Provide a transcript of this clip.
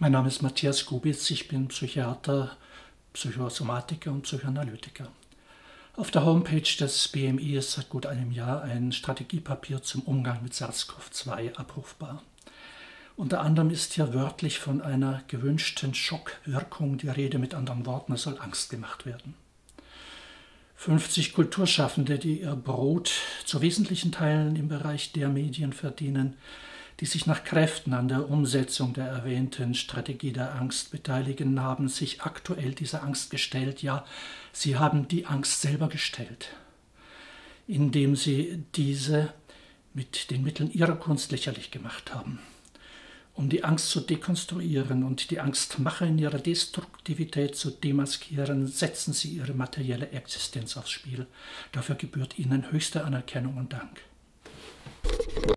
Mein Name ist Matthias Kubitz, ich bin Psychiater, Psychosomatiker und Psychoanalytiker. Auf der Homepage des BMI ist seit gut einem Jahr ein Strategiepapier zum Umgang mit SARS-CoV-2 abrufbar. Unter anderem ist hier wörtlich von einer gewünschten Schockwirkung die Rede, mit anderen Worten, es soll Angst gemacht werden. 50 Kulturschaffende, die ihr Brot zu wesentlichen Teilen im Bereich der Medien verdienen, die sich nach Kräften an der Umsetzung der erwähnten Strategie der Angst beteiligen, haben sich aktuell dieser Angst gestellt. Ja, sie haben die Angst selber gestellt, indem sie diese mit den Mitteln ihrer Kunst lächerlich gemacht haben. Um die Angst zu dekonstruieren und die Angstmacher in ihrer Destruktivität zu demaskieren, setzen sie ihre materielle Existenz aufs Spiel. Dafür gebührt ihnen höchste Anerkennung und Dank.